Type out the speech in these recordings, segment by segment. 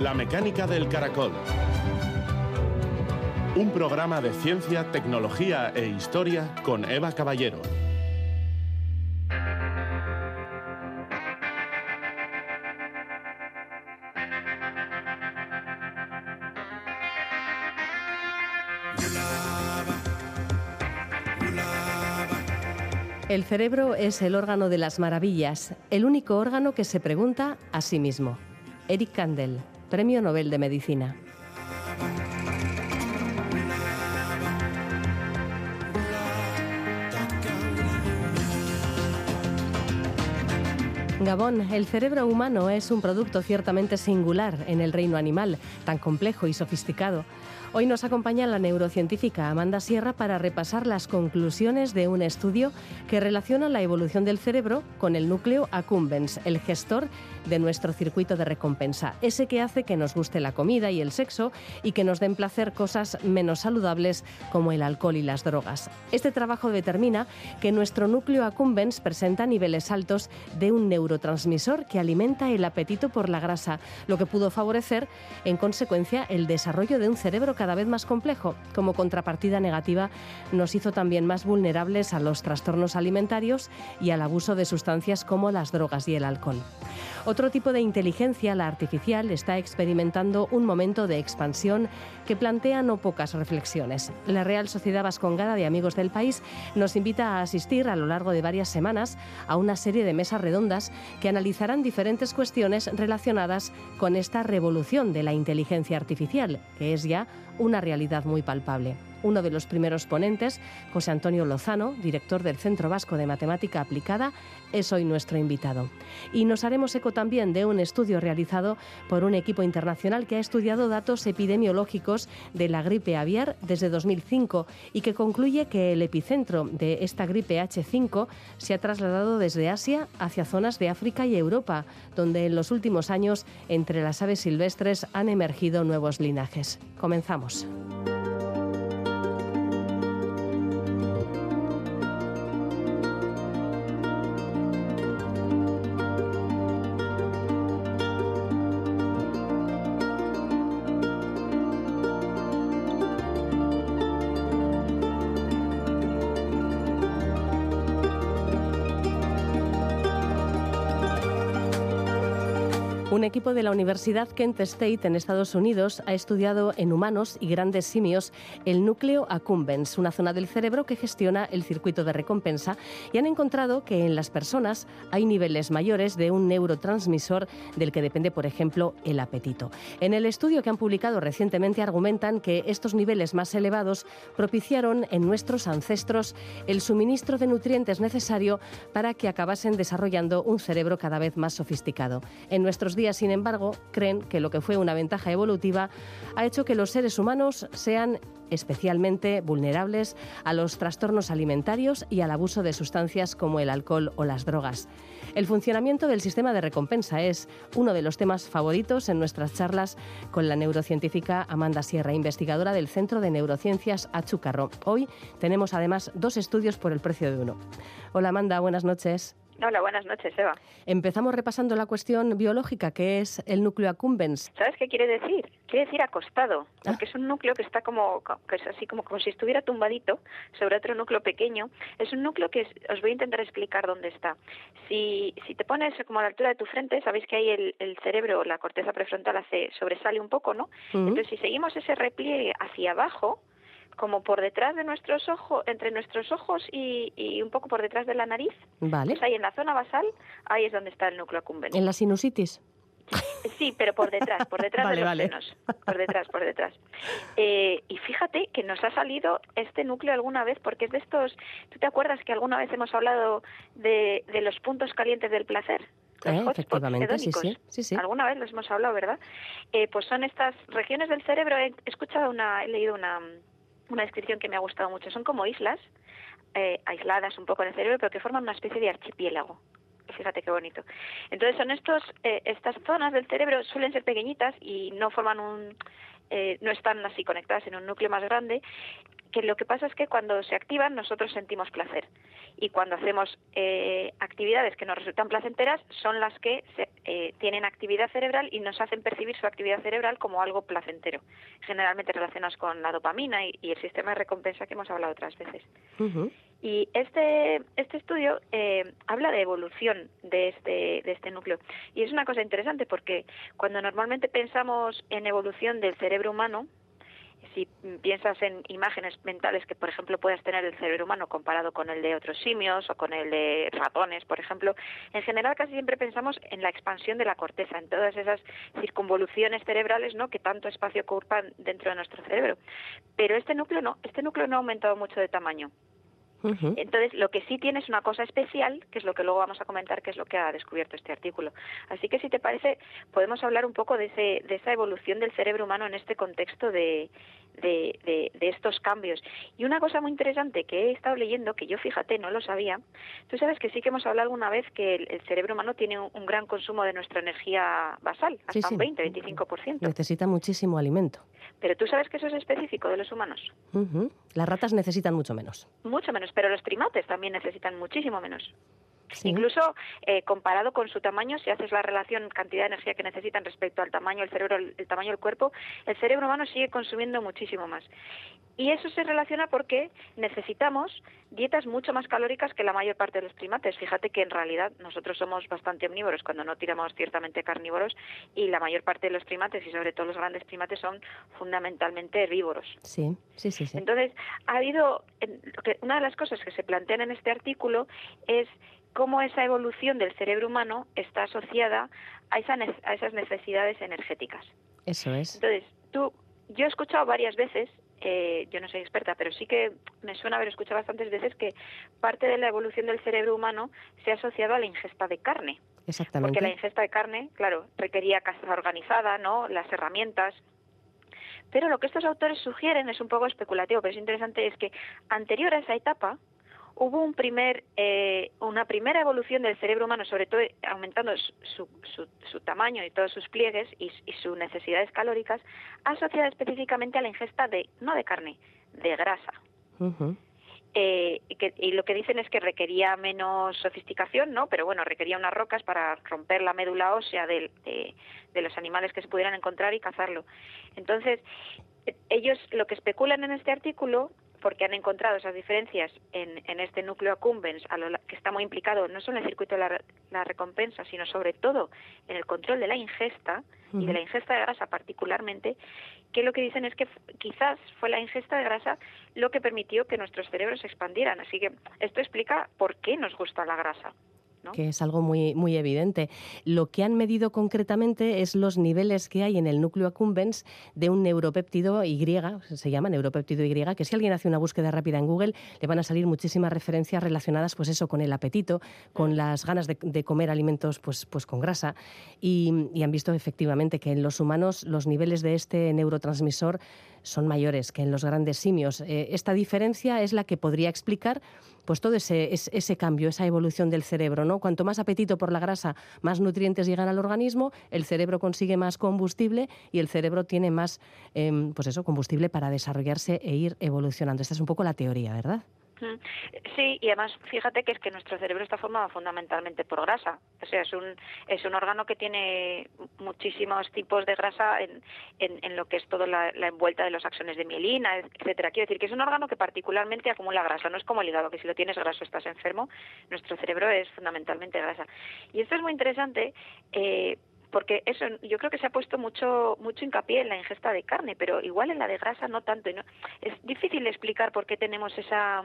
La mecánica del caracol. Un programa de ciencia, tecnología e historia con Eva Caballero. El cerebro es el órgano de las maravillas, el único órgano que se pregunta a sí mismo. Eric Kandel, Premio Nobel de Medicina. Gabón, el cerebro humano es un producto ciertamente singular en el reino animal, tan complejo y sofisticado. Hoy nos acompaña la neurocientífica Amanda Sierra para repasar las conclusiones de un estudio que relaciona la evolución del cerebro con el núcleo accumbens, el gestor de nuestro circuito de recompensa, ese que hace que nos guste la comida y el sexo y que nos den placer cosas menos saludables como el alcohol y las drogas. Este trabajo determina que nuestro núcleo accumbens presenta niveles altos de un neurotransmisor que alimenta el apetito por la grasa, lo que pudo favorecer en consecuencia el desarrollo de un cerebro cada vez más complejo. Como contrapartida negativa, nos hizo también más vulnerables a los trastornos alimentarios y al abuso de sustancias como las drogas y el alcohol. Otro tipo de inteligencia, la artificial, está experimentando un momento de expansión que plantea no pocas reflexiones. La Real Sociedad Vascongada de Amigos del País nos invita a asistir a lo largo de varias semanas a una serie de mesas redondas que analizarán diferentes cuestiones relacionadas con esta revolución de la inteligencia artificial, que es ya una realidad muy palpable. Uno de los primeros ponentes, José Antonio Lozano, director del Centro Vasco de Matemática Aplicada, es hoy nuestro invitado. Y nos haremos eco también de un estudio realizado por un equipo internacional que ha estudiado datos epidemiológicos de la gripe aviar desde 2005 y que concluye que el epicentro de esta gripe H5 se ha trasladado desde Asia hacia zonas de África y Europa, donde en los últimos años entre las aves silvestres han emergido nuevos linajes. Comenzamos. Equipo de la Universidad Kent State en Estados Unidos ha estudiado en humanos y grandes simios el núcleo accumbens, una zona del cerebro que gestiona el circuito de recompensa, y han encontrado que en las personas hay niveles mayores de un neurotransmisor del que depende, por ejemplo, el apetito. En el estudio que han publicado recientemente argumentan que estos niveles más elevados propiciaron en nuestros ancestros el suministro de nutrientes necesario para que acabasen desarrollando un cerebro cada vez más sofisticado. En nuestros días sin embargo, creen que lo que fue una ventaja evolutiva ha hecho que los seres humanos sean especialmente vulnerables a los trastornos alimentarios y al abuso de sustancias como el alcohol o las drogas. El funcionamiento del sistema de recompensa es uno de los temas favoritos en nuestras charlas con la neurocientífica Amanda Sierra, investigadora del Centro de Neurociencias Achúcarro. Hoy tenemos además dos estudios por el precio de uno. Hola Amanda, buenas noches. Hola, buenas noches, Eva. Empezamos repasando la cuestión biológica, que es el núcleo accumbens. ¿Sabes qué quiere decir? Quiere decir acostado, ah. porque es un núcleo que está como, que es así como, como si estuviera tumbadito sobre otro núcleo pequeño. Es un núcleo que os voy a intentar explicar dónde está. Si, si te pones como a la altura de tu frente, sabéis que ahí el, el cerebro, la corteza prefrontal, hace, sobresale un poco, ¿no? Entonces, si seguimos ese repliegue hacia abajo, como por detrás de nuestros ojos, entre nuestros ojos y, un poco por detrás de la nariz. Vale. Pues ahí en la zona basal, ahí es donde está el núcleo accumbens. ¿En la sinusitis? Sí, pero por detrás, por detrás de los senos. Por detrás, por detrás. Eh, y fíjate que nos ha salido este núcleo alguna vez, porque es de estos. ¿Tú te acuerdas que alguna vez hemos hablado de, de los puntos calientes del placer? Eh, efectivamente, sí, sí, sí, Alguna vez los hemos hablado, ¿verdad? Eh, pues son estas regiones del cerebro. He escuchado una, he leído una, una descripción que me ha gustado mucho. Son como islas eh, aisladas un poco en el cerebro, pero que forman una especie de archipiélago. Fíjate qué bonito. Entonces son estos, eh, estas zonas del cerebro suelen ser pequeñitas y no forman un, eh, no están así conectadas en un núcleo más grande. Que lo que pasa es que cuando se activan nosotros sentimos placer y cuando hacemos eh, actividades que nos resultan placenteras son las que eh, tienen actividad cerebral y nos hacen percibir su actividad cerebral como algo placentero, generalmente relacionadas con la dopamina y, el sistema de recompensa que hemos hablado otras veces. Y este, este estudio eh, habla de evolución de este, de este núcleo. Y es una cosa interesante porque cuando normalmente pensamos en evolución del cerebro humano, si piensas en imágenes mentales que, por ejemplo, puedas tener el cerebro humano comparado con el de otros simios o con el de ratones, por ejemplo, en general casi siempre pensamos en la expansión de la corteza, en todas esas circunvoluciones cerebrales ¿no? que tanto espacio ocupan dentro de nuestro cerebro. Pero este núcleo no, este núcleo no ha aumentado mucho de tamaño. Entonces, lo que sí tiene es una cosa especial, que es lo que luego vamos a comentar, que es lo que ha descubierto este artículo. Así que, si te parece, podemos hablar un poco de, ese, de esa evolución del cerebro humano en este contexto de, de, estos cambios. Y una cosa muy interesante que he estado leyendo, que yo fíjate, no lo sabía, tú sabes que sí que hemos hablado alguna vez que el, cerebro humano tiene un, gran consumo de nuestra energía basal, hasta un 20, 25%. Necesita muchísimo alimento. Pero tú sabes que eso es específico de los humanos. Las ratas necesitan mucho menos. Mucho menos, pero los primates también necesitan muchísimo menos. Incluso eh, comparado con su tamaño, si haces la relación cantidad de energía que necesitan respecto al tamaño del cerebro, el, tamaño del cuerpo, el cerebro humano sigue consumiendo muchísimo más. Y eso se relaciona porque necesitamos dietas mucho más calóricas que la mayor parte de los primates. Fíjate que en realidad nosotros somos bastante omnívoros cuando no tiramos ciertamente carnívoros y la mayor parte de los primates y sobre todo los grandes primates son fundamentalmente herbívoros. Sí, sí, sí. sí. Entonces, ha habido una de las cosas que se plantean en este artículo es cómo esa evolución del cerebro humano está asociada a, a esas necesidades energéticas. Eso es. Entonces, tú, yo he escuchado varias veces eh, yo no soy experta, pero sí que me suena haber escuchado bastantes veces que parte de la evolución del cerebro humano se ha asociado a la ingesta de carne. Exactamente. Porque la ingesta de carne, claro, requería caza organizada, ¿no? Las herramientas. Pero lo que estos autores sugieren es un poco especulativo, pero es interesante, es que anterior a esa etapa, hubo un primer, eh, una primera evolución del cerebro humano, sobre todo aumentando su, su, tamaño y todos sus pliegues y, sus necesidades calóricas, asociada específicamente a la ingesta de, no de carne, de grasa. Eh, y, que, y, lo que dicen es que requería menos sofisticación, ¿no? Pero bueno, requería unas rocas para romper la médula ósea de, de los animales que se pudieran encontrar y cazarlo. Entonces, ellos lo que especulan en este artículo porque han encontrado esas diferencias en, en este núcleo accumbens, a lo, que está muy implicado no solo en el circuito de la, recompensa, sino sobre todo en el control de la ingesta y de la ingesta de grasa particularmente, que lo que dicen es que quizás fue la ingesta de grasa lo que permitió que nuestros cerebros se expandieran. Así que esto explica por qué nos gusta la grasa que es algo muy, muy evidente. Lo que han medido concretamente es los niveles que hay en el núcleo accumbens de un neuropéptido Y, se llama neuropéptido Y, que si alguien hace una búsqueda rápida en Google le van a salir muchísimas referencias relacionadas pues eso con el apetito, con las ganas de, comer alimentos pues, pues con grasa. Y, y han visto efectivamente que en los humanos los niveles de este neurotransmisor son mayores que en los grandes simios. Eh, esta diferencia es la que podría explicar pues todo ese, ese, cambio, esa evolución del cerebro. ¿no? Cuanto más apetito por la grasa, más nutrientes llegan al organismo, el cerebro consigue más combustible y el cerebro tiene más em, pues eso, combustible para desarrollarse e ir evolucionando. Esta es un poco la teoría, ¿verdad? Sí, y además fíjate que es que nuestro cerebro está formado fundamentalmente por grasa. O sea, es un, es un órgano que tiene muchísimos tipos de grasa en, en, lo que es toda la, envuelta de los axones de mielina, etcétera. Quiero decir que es un órgano que particularmente acumula grasa. No es como el hígado, que si lo tienes graso estás enfermo. Nuestro cerebro es fundamentalmente grasa. Y esto es muy interesante eh, porque eso yo creo que se ha puesto mucho mucho hincapié en la ingesta de carne pero igual en la de grasa no tanto no es difícil explicar por qué tenemos esa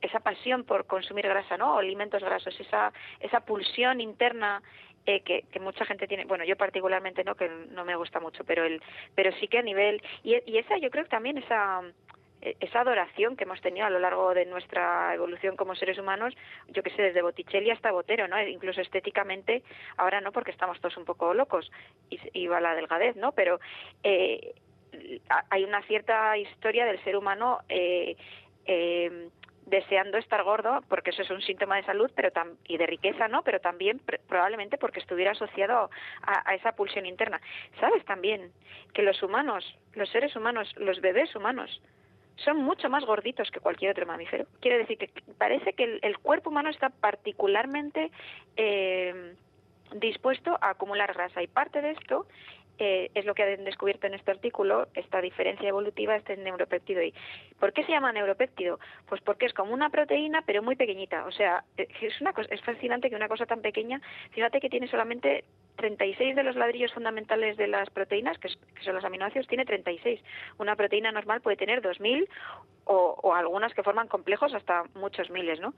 esa pasión por consumir grasa no o alimentos grasos esa esa pulsión interna eh, que, que, mucha gente tiene bueno yo particularmente no que no me gusta mucho pero el pero sí que a nivel y, y esa yo creo que también esa esa adoración que hemos tenido a lo largo de nuestra evolución como seres humanos, yo que sé, desde Botticelli hasta Botero, ¿no? Incluso estéticamente, ahora no porque estamos todos un poco locos y, va la delgadez, ¿no? Pero eh, hay una cierta historia del ser humano eh, eh, deseando estar gordo, porque eso es un síntoma de salud pero y de riqueza, ¿no? Pero también probablemente porque estuviera asociado a, esa pulsión interna. ¿Sabes también que los humanos, los seres humanos, los bebés humanos, son mucho más gorditos que cualquier otro mamífero. Quiere decir que parece que el, cuerpo humano está particularmente eh, dispuesto a acumular grasa y parte de esto eh, es lo que han descubierto en este artículo, esta diferencia evolutiva, este neuropéptido Y. ¿Por qué se llama neuropéptido? Pues porque es como una proteína, pero muy pequeñita. O sea, es, una cosa, es fascinante que una cosa tan pequeña, fíjate que tiene solamente 36 de los ladrillos fundamentales de las proteínas, que, son los aminoácidos, tiene 36. Una proteína normal puede tener 2.000 o, algunas que forman complejos hasta muchos miles, ¿no?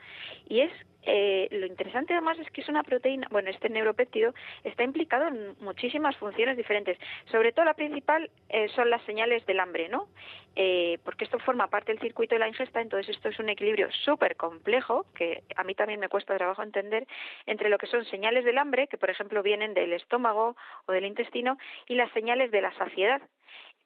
Y es eh, lo interesante además es que es una proteína, bueno, este neuropéptido está implicado en muchísimas funciones diferentes. Sobre todo la principal eh, son las señales del hambre, ¿no? Eh, porque esto forma parte del circuito de la ingesta, entonces esto es un equilibrio súper complejo, que a mí también me cuesta trabajo entender, entre lo que son señales del hambre, que por ejemplo vienen del estómago o del intestino, y las señales de la saciedad,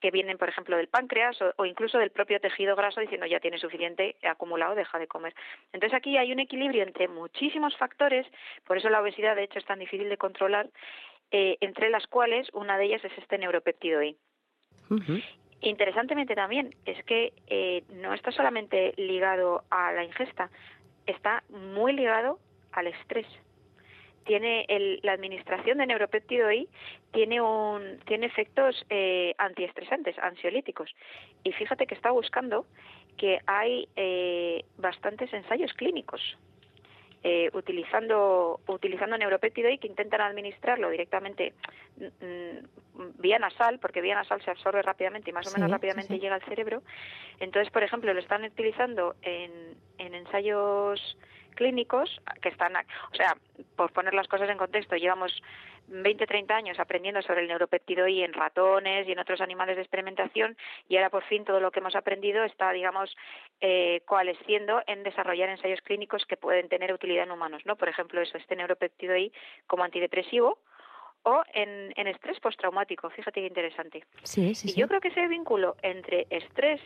que vienen, por ejemplo, del páncreas o, incluso del propio tejido graso diciendo ya tiene suficiente acumulado, deja de comer. Entonces aquí hay un equilibrio entre muchísimos factores, por eso la obesidad de hecho es tan difícil de controlar, eh, entre las cuales una de ellas es este neuropéptido I. Interesantemente también es que eh, no está solamente ligado a la ingesta, está muy ligado al estrés tiene la administración de neuropéptido I tiene un tiene efectos eh, antiestresantes, ansiolíticos. Y fíjate que está buscando que hay eh, bastantes ensayos clínicos eh, utilizando utilizando neuropéptido I que intentan administrarlo directamente mm, vía nasal, porque vía nasal se absorbe rápidamente y más o menos rápidamente llega al cerebro. Entonces, por ejemplo, lo están utilizando en, en ensayos clínicos que están, o sea, por poner las cosas en contexto, llevamos 20, 30 años aprendiendo sobre el neuropéptido Y en ratones y en otros animales de experimentación y ahora por fin todo lo que hemos aprendido está, digamos, eh, coalesciendo en desarrollar ensayos clínicos que pueden tener utilidad en humanos, ¿no? Por ejemplo, eso, este neuropéptido Y como antidepresivo o en, en estrés postraumático. Fíjate qué interesante. Sí, sí, y yo creo que ese vínculo entre estrés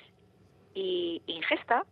y ingesta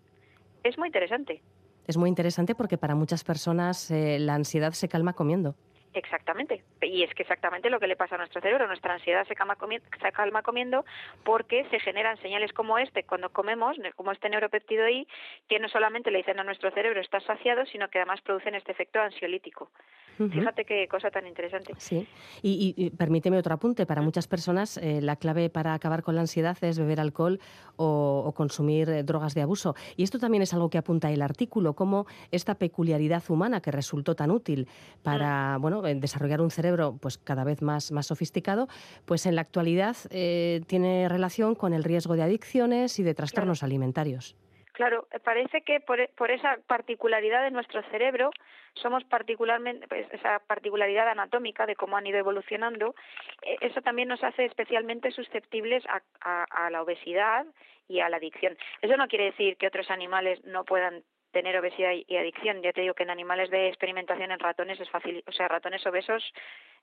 es muy interesante es muy interesante porque para muchas personas eh, la ansiedad se calma comiendo. Exactamente. Y es que exactamente lo que le pasa a nuestro cerebro. Nuestra ansiedad se calma, se calma comiendo porque se generan señales como este cuando comemos, como este neuropéptido I, que no solamente le dicen a nuestro cerebro está saciado, sino que además producen este efecto ansiolítico. Fíjate qué cosa tan interesante. Sí, y, permíteme otro apunte. Para muchas personas eh, la clave para acabar con la ansiedad es beber alcohol o, consumir eh, drogas de abuso. Y esto también es algo que apunta el artículo, como esta peculiaridad humana que resultó tan útil para bueno, desarrollar un cerebro pues, cada vez más, más sofisticado, pues en la actualidad eh, tiene relación con el riesgo de adicciones y de trastornos alimentarios. Claro, parece que por, por, esa particularidad de nuestro cerebro somos particularmente, pues, esa particularidad anatómica de cómo han ido evolucionando, eh, eso también nos hace especialmente susceptibles a, a, la obesidad y a la adicción. Eso no quiere decir que otros animales no puedan tener obesidad y adicción. Ya te digo que en animales de experimentación en ratones es fácil, o sea, ratones obesos,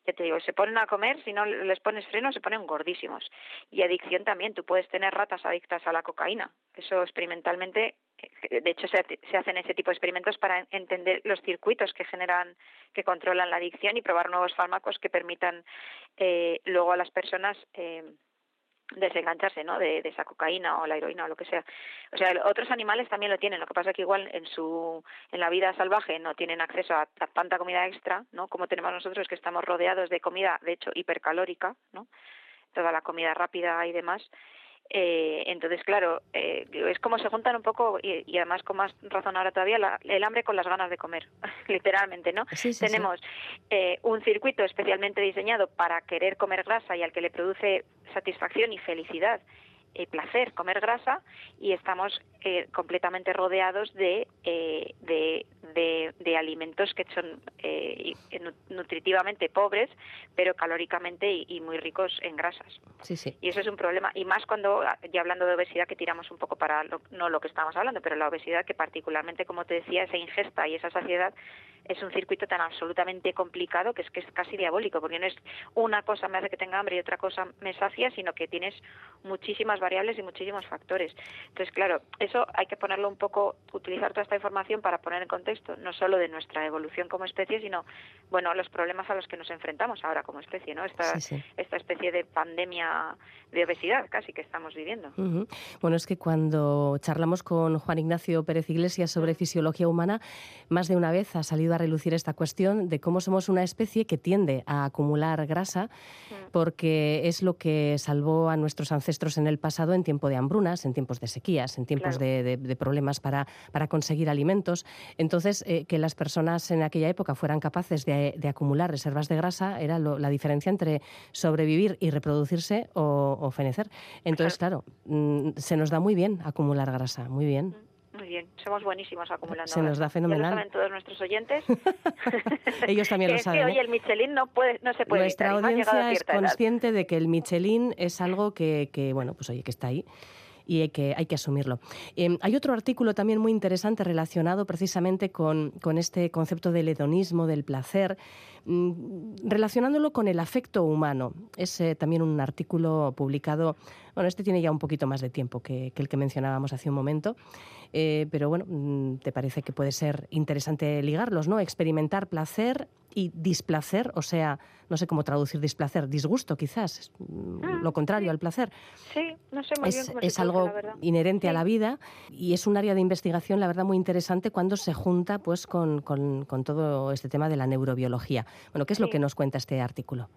ya te digo, se ponen a comer, si no les pones freno se ponen gordísimos. Y adicción también, tú puedes tener ratas adictas a la cocaína. Eso experimentalmente, eh, de hecho se, se hacen ese tipo de experimentos para entender los circuitos que generan, que controlan la adicción y probar nuevos fármacos que permitan eh, luego a las personas eh, desengancharse ¿no? de, esa cocaína o la heroína o lo que sea. O sea, otros animales también lo tienen, lo que pasa es que igual en su en la vida salvaje no tienen acceso a, tanta comida extra, ¿no? Como tenemos nosotros que estamos rodeados de comida, de hecho, hipercalórica, ¿no? Toda la comida rápida y demás. Eh, entonces, claro, eh, es como se juntan un poco, y, además con más razón ahora todavía, el hambre con las ganas de comer, literalmente, ¿no? Tenemos Eh, un circuito especialmente diseñado para querer comer grasa y al que le produce satisfacción y felicidad eh, placer comer grasa y estamos eh, completamente rodeados de, eh, de, de, alimentos que son eh, nutritivamente pobres, pero calóricamente y, muy ricos en grasas. Sí, sí. Y eso es un problema. Y más cuando, ya hablando de obesidad, que tiramos un poco para, no lo que estamos hablando, pero la obesidad que particularmente, como te decía, esa ingesta y esa saciedad es un circuito tan absolutamente complicado que es que es casi diabólico, porque no es una cosa me hace que tenga hambre y otra cosa me sacia, sino que tienes muchísimas variables y muchísimos factores. Entonces, claro, eso hay que ponerlo un poco, utilizar toda esta información para poner en contexto, no solo de nuestra evolución como especie, sino, bueno, los problemas a los que nos enfrentamos ahora como especie, ¿no? Esta, esta especie de pandemia de obesidad casi que estamos viviendo. Bueno, es que cuando charlamos con Juan Ignacio Pérez Iglesias sobre fisiología humana, más de una vez ha salido a relucir esta cuestión de cómo somos una especie que tiende a acumular grasa porque es lo que salvó a nuestros ancestros en el pasado en tiempo de hambrunas, en tiempos de sequías, en tiempos de, problemas para, para, conseguir alimentos. Entonces, eh, que las personas en aquella época fueran capaces de, acumular reservas de grasa era la diferencia entre sobrevivir y reproducirse o, fenecer. Entonces, claro, mm, se nos da muy bien acumular grasa, muy bien. Muy bien, somos buenísimos acumulando. Se nos da fenomenal. lo saben todos nuestros oyentes. Ellos también lo saben. Que, ¿eh? el Michelin no, puede, no se puede Nuestra audiencia es consciente de que el Michelin es algo que, que, bueno, pues oye, que está ahí y hay que, hay que asumirlo. Em, hay otro artículo también muy interesante relacionado precisamente con, con este concepto del hedonismo, del placer, mm, relacionándolo con el afecto humano. Es eh, también un artículo publicado, bueno, este tiene ya un poquito más de tiempo que, que el que mencionábamos hace un momento, eh, pero bueno, mm, te parece que puede ser interesante ligarlos, ¿no? Experimentar placer y displacer, o sea, no sé cómo traducir displacer, disgusto quizás, mm, ah, lo contrario al placer. Sí, no sé muy es, bien cómo es algo inherente a la vida y es un área de investigación, la verdad, muy interesante cuando se junta pues con, con, con todo este tema de la neurobiología. Bueno, ¿qué es lo que nos cuenta este artículo?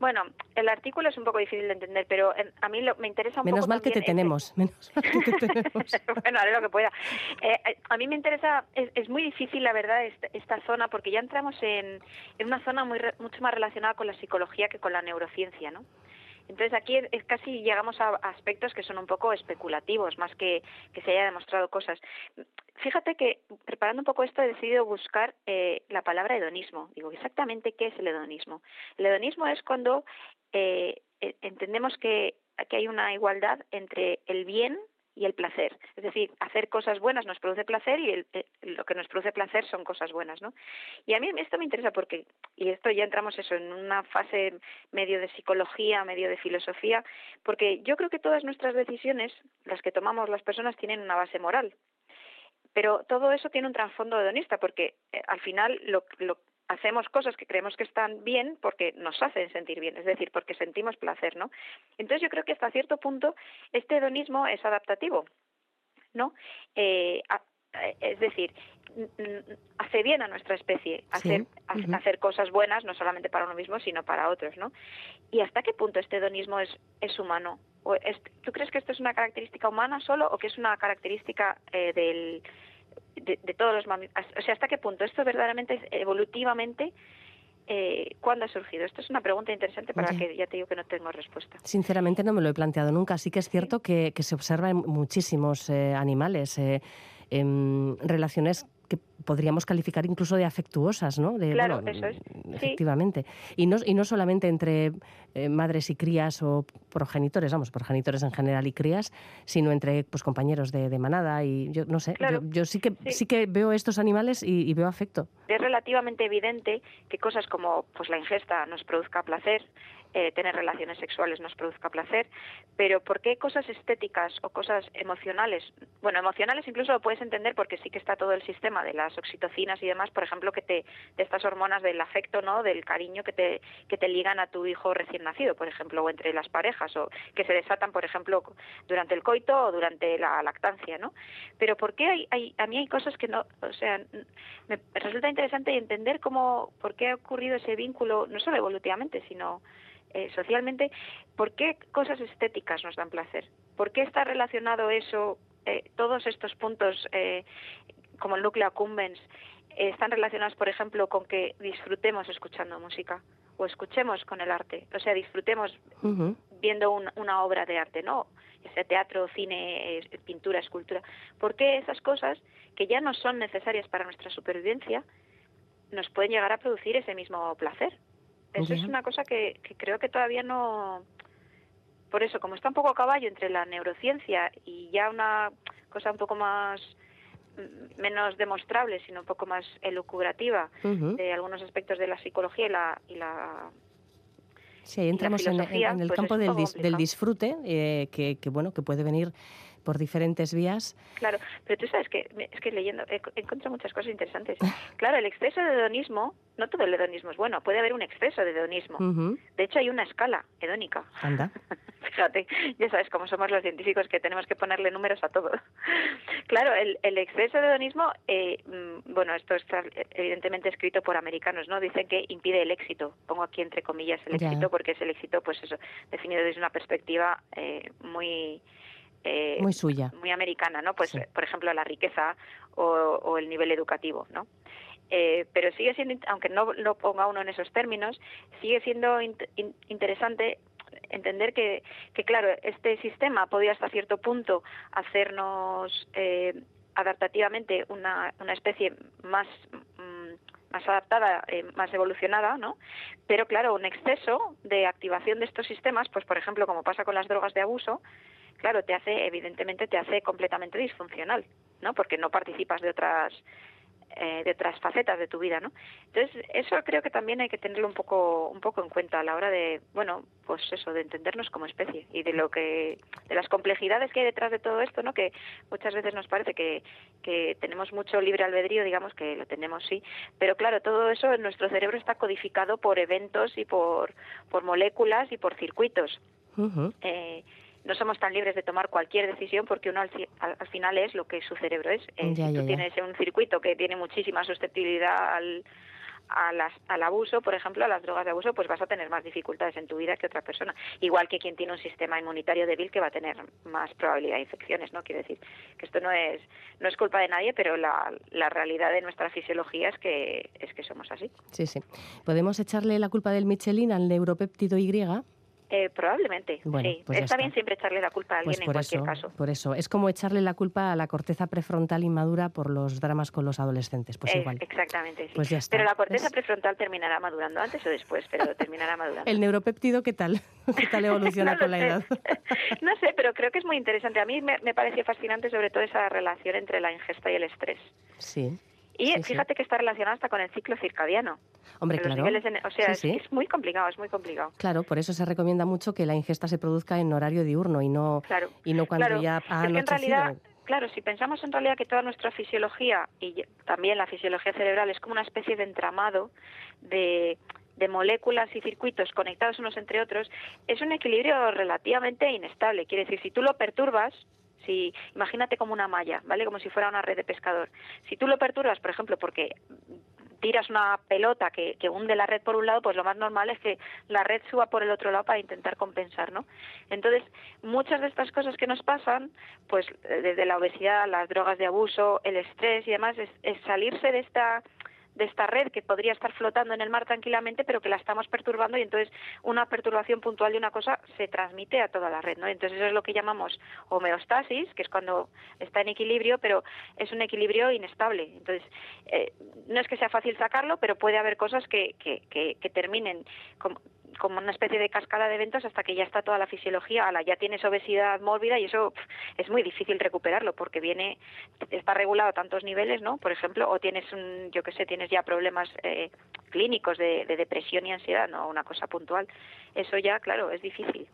Bueno, el artículo es un poco difícil de entender, pero a mí me interesa un menos poco. Mal que te tenemos, menos mal que te tenemos. bueno, haré lo que pueda. Eh, eh, a mí me interesa, es, muy difícil, la verdad, esta, zona, porque ya entramos en, en una zona muy, mucho más relacionada con la psicología que con la neurociencia, ¿no? Entonces aquí es casi llegamos a aspectos que son un poco especulativos, más que que se haya demostrado cosas. Fíjate que preparando un poco esto he decidido buscar eh, la palabra hedonismo. Digo, exactamente qué es el hedonismo. El hedonismo es cuando eh, e, entendemos que, que hay una igualdad entre el bien y el placer. Es decir, hacer cosas buenas nos produce placer y eh, lo que nos produce placer son cosas buenas, ¿no? Y a mí esto me interesa porque, y esto ya entramos eso en una fase medio de psicología, medio de filosofía, porque yo creo que todas nuestras decisiones, las que tomamos las personas, tienen una base moral. Pero todo eso tiene un trasfondo hedonista, porque eh, al final lo, lo, hacemos cosas que creemos que están bien porque nos hacen sentir bien, es decir, porque sentimos placer, ¿no? Entonces yo creo que hasta cierto punto este hedonismo es adaptativo, ¿no? Eh, es decir, hace bien a nuestra especie hacer, hacer cosas buenas, no solamente para uno mismo, sino para otros, ¿no? ¿Y hasta qué punto este hedonismo es, es humano? ¿O ¿Tú crees que esto es una característica humana solo o que es una característica eh, del de, todos los mamíferos. O sea, ¿hasta qué punto esto verdaderamente evolutivamente eh, ¿cuándo ha surgido? Esto es una pregunta interesante para la que ya te digo que no tengo respuesta. Sinceramente no me lo he planteado nunca. Sí que es cierto que, se observa en muchísimos eh, animales eh, en relaciones que podríamos calificar incluso de afectuosas, ¿no? De, claro, eso es. Efectivamente. Y, no, y no solamente entre eh, madres y crías o progenitores, vamos, progenitores en general y crías, sino entre pues compañeros de, manada y yo no sé, yo, sí que sí. que veo estos animales y, y, veo afecto. Es relativamente evidente que cosas como pues la ingesta nos produzca placer, eh, tener relaciones sexuales nos produzca placer, pero ¿por qué cosas estéticas o cosas emocionales? Bueno, emocionales incluso lo puedes entender porque sí que está todo el sistema de las oxitocinas y demás, por ejemplo, que te de estas hormonas del afecto, ¿no? Del cariño que te que te ligan a tu hijo recién nacido, por ejemplo, o entre las parejas o que se desatan, por ejemplo, durante el coito o durante la lactancia, ¿no? Pero ¿por qué hay, hay a mí hay cosas que no, o sea, me resulta interesante entender cómo por qué ha ocurrido ese vínculo no solo evolutivamente, sino eh, socialmente, ¿por qué cosas estéticas nos dan placer? ¿Por qué está relacionado eso, eh, todos estos puntos eh, como el núcleo accumbens, están relacionados, por ejemplo, con que disfrutemos escuchando música o escuchemos con el arte, o sea, disfrutemos viendo una obra de arte, ¿no? Ya sea teatro, cine, pintura, escultura. ¿Por qué esas cosas que ya no son necesarias para nuestra supervivencia nos pueden llegar a producir ese mismo placer? Eso es una cosa que, creo que todavía no... Por eso, como está un poco a caballo entre la neurociencia y ya una cosa un poco más menos demostrable, sino un poco más elucubrativa de algunos aspectos de la psicología y la, y la Sí, entramos en, el pues campo del, del, disfrute, eh, que, que, bueno, que puede venir por diferentes vías. Claro, pero tú sabes que es que leyendo he encontrado muchas cosas interesantes. Claro, el exceso de hedonismo, no todo el hedonismo es bueno, puede haber un exceso de hedonismo. De hecho, hay una escala hedónica. Anda. Fíjate, ya sabes cómo somos los científicos que tenemos que ponerle números a todo. claro, el, el exceso de hedonismo, eh, mm, bueno, esto está evidentemente escrito por americanos, ¿no? Dicen que impide el éxito. Pongo aquí entre comillas el éxito porque es el éxito, pues eso, definido desde una perspectiva eh, muy eh, muy suya, muy americana, ¿no? Pues, por ejemplo, la riqueza o, el nivel educativo, ¿no? Eh, pero sigue siendo, aunque no lo ponga uno en esos términos, sigue siendo interesante entender que, que, claro, este sistema podría hasta cierto punto hacernos eh, adaptativamente una, una especie más mm, más adaptada, eh, más evolucionada, ¿no? Pero claro, un exceso de activación de estos sistemas, pues por ejemplo, como pasa con las drogas de abuso, claro, te hace, evidentemente, te hace completamente disfuncional, ¿no? Porque no participas de otras eh, de otras facetas de tu vida, ¿no? Entonces eso creo que también hay que tenerlo un poco un poco en cuenta a la hora de bueno pues eso de entendernos como especie y de lo que de las complejidades que hay detrás de todo esto, ¿no? Que muchas veces nos parece que que tenemos mucho libre albedrío, digamos que lo tenemos sí, pero claro todo eso en nuestro cerebro está codificado por eventos y por por moléculas y por circuitos no somos tan libres de tomar cualquier decisión porque uno al, final es lo que su cerebro es. Eh, si tú tienes un circuito que tiene muchísima susceptibilidad al, al abuso, por ejemplo, a las drogas de abuso, pues vas a tener más dificultades en tu vida que otra persona. Igual que quien tiene un sistema inmunitario débil que va a tener más probabilidad de infecciones, ¿no? Quiere decir que esto no es no es culpa de nadie, pero la, la realidad de nuestra fisiología es que es que somos así. Sí, sí. ¿Podemos echarle la culpa del Michelin al neuropéptido Y? Eh, probablemente, sí. Pues está, bien siempre echarle la culpa a alguien pues en cualquier caso. Por eso, es como echarle la culpa a la corteza prefrontal inmadura por los dramas con los adolescentes, pues eh, igual. Exactamente, sí. Pues pero la corteza prefrontal terminará madurando antes o después, pero terminará madurando. ¿El neuropéptido qué tal? ¿Qué tal evoluciona con la edad? no sé, pero creo que es muy interesante. A mí me, me pareció fascinante sobre todo esa relación entre la ingesta y el estrés. Sí. Y fíjate que está relacionado hasta con el ciclo circadiano. Hombre, claro. o sea, es, muy complicado, es muy complicado. Claro, por eso se recomienda mucho que la ingesta se produzca en horario diurno y no, y no cuando ya ha es Claro, si pensamos en realidad que toda nuestra fisiología y también la fisiología cerebral es como una especie de entramado de, de moléculas y circuitos conectados unos entre otros, es un equilibrio relativamente inestable. Quiere decir, si tú lo perturbas, si imagínate como una malla, ¿vale? Como si fuera una red de pescador. Si tú lo perturbas, por ejemplo, porque tiras una pelota que, que, hunde la red por un lado, pues lo más normal es que la red suba por el otro lado para intentar compensar, ¿no? Entonces, muchas de estas cosas que nos pasan, pues desde la obesidad, las drogas de abuso, el estrés y demás, es salirse de esta de esta red que podría estar flotando en el mar tranquilamente, pero que la estamos perturbando y entonces una perturbación puntual de una cosa se transmite a toda la red, ¿no? Entonces eso es lo que llamamos homeostasis, que es cuando está en equilibrio, pero es un equilibrio inestable. Entonces eh, no es que sea fácil sacarlo, pero puede haber cosas que, que, que, que terminen como, como una especie de cascada de eventos hasta que ya está toda la fisiología, ala, ya tienes obesidad mórbida y eso es muy difícil recuperarlo porque viene, está regulado a tantos niveles, ¿no? Por ejemplo, o tienes un, yo qué sé, tienes ya problemas eh, clínicos de, depresión y ansiedad, no una cosa puntual. Eso ya, claro, es difícil.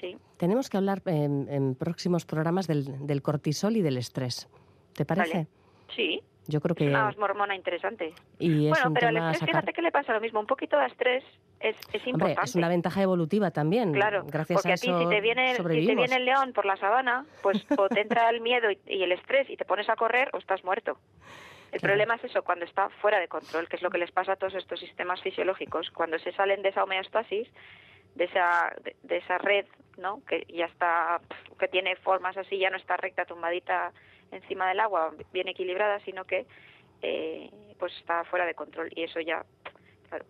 Sí. Tenemos que hablar en, próximos programas del, del, cortisol y del estrés. ¿Te parece? Sí. Yo creo que... Es una hormona interesante. Y bueno, pero al estrés, fíjate que le pasa lo mismo. Un poquito de estrés es, es importante. es una ventaja evolutiva también. Claro, gracias porque a, ti si te, viene, si te viene el león por la sabana, pues o te entra el miedo y, el estrés y te pones a correr o estás muerto. El problema es eso, cuando está fuera de control, que es lo que les pasa a todos estos sistemas fisiológicos. Cuando se salen de esa homeostasis, de esa, de esa red, ¿no? Que ya está, que tiene formas así, ya no está recta, tumbadita encima del agua, bien equilibrada, sino que eh, pues está fuera de control y eso ya, claro.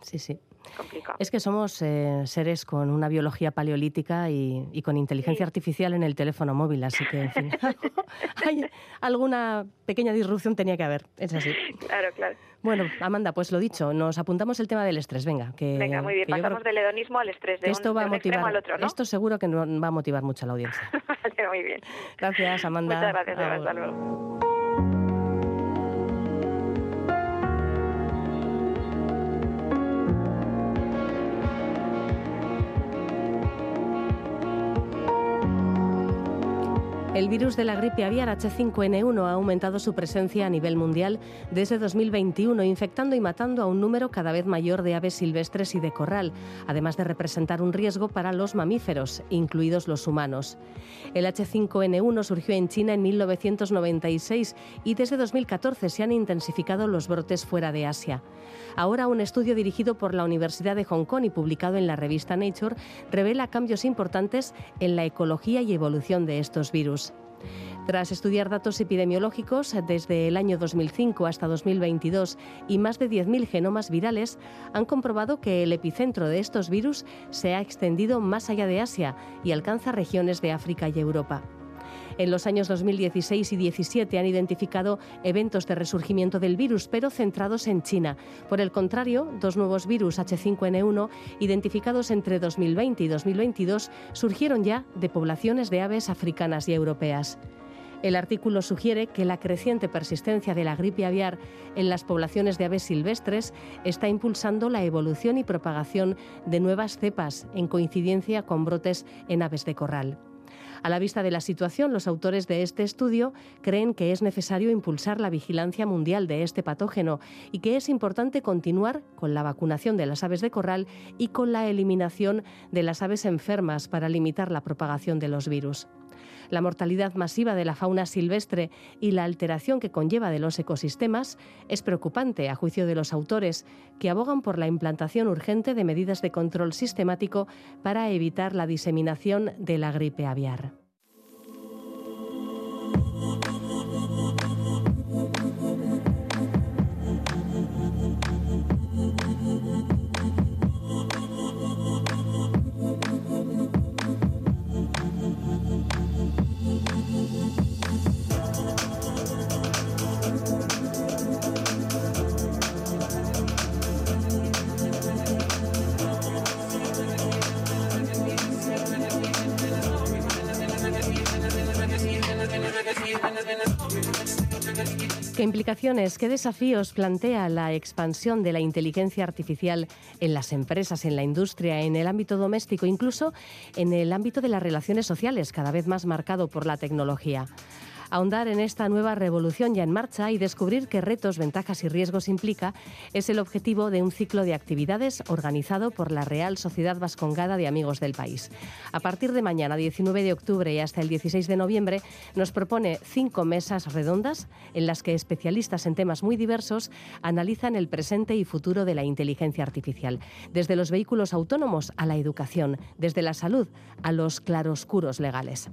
Sí, sí. Complicado. Es que somos eh, seres con una biología paleolítica y, con inteligencia artificial en el teléfono móvil, así que, en fin, hay alguna pequeña disrupción tenía que haber, es así. Claro, claro. Bueno, Amanda, pues lo dicho, nos apuntamos el tema del estrés, venga. Que, venga, muy bien, pasamos del hedonismo al estrés, de esto va a motivar, al otro, ¿no? Esto seguro que va a motivar mucho a la audiencia. vale, muy bien. Gracias, Amanda. Muchas gracias, hasta luego. El virus de la gripe aviar H5N1 ha aumentado su presencia a nivel mundial desde 2021, infectando y matando a un número cada vez mayor de aves silvestres y de corral, además de representar un riesgo para los mamíferos, incluidos los humanos. El H5N1 surgió en China en 1996 y desde 2014 se han intensificado los brotes fuera de Asia. Ahora un estudio dirigido por la Universidad de Hong Kong y publicado en la revista Nature revela cambios importantes en la ecología y evolución de estos virus. Tras estudiar datos epidemiológicos desde el año 2005 hasta 2022 y más de 10.000 genomas virales, han comprobado que el epicentro de estos virus se ha extendido más allá de Asia y alcanza regiones de África y Europa. En los años 2016 y 2017 han identificado eventos de resurgimiento del virus, pero centrados en China. Por el contrario, dos nuevos virus H5N1, identificados entre 2020 y 2022, surgieron ya de poblaciones de aves africanas y europeas. El artículo sugiere que la creciente persistencia de la gripe aviar en las poblaciones de aves silvestres está impulsando la evolución y propagación de nuevas cepas en coincidencia con brotes en aves de corral. A la vista de la situación, los autores de este estudio creen que es necesario impulsar la vigilancia mundial de este patógeno y que es importante continuar con la vacunación de las aves de corral y con la eliminación de las aves enfermas para limitar la propagación de los virus. La mortalidad masiva de la fauna silvestre y la alteración que conlleva de los ecosistemas es preocupante a juicio de los autores, que abogan por la implantación urgente de medidas de control sistemático para evitar la diseminación de la gripe aviar. ¿Qué implicaciones, qué desafíos plantea la expansión de la inteligencia artificial en las empresas, en la industria, en el ámbito doméstico, incluso en el ámbito de las relaciones sociales, cada vez más marcado por la tecnología? Ahondar en esta nueva revolución ya en marcha y descubrir qué retos, ventajas y riesgos implica es el objetivo de un ciclo de actividades organizado por la Real Sociedad Vascongada de Amigos del País. A partir de mañana, 19 de octubre y hasta el 16 de noviembre, nos propone cinco mesas redondas en las que especialistas en temas muy diversos analizan el presente y futuro de la inteligencia artificial, desde los vehículos autónomos a la educación, desde la salud a los claroscuros legales.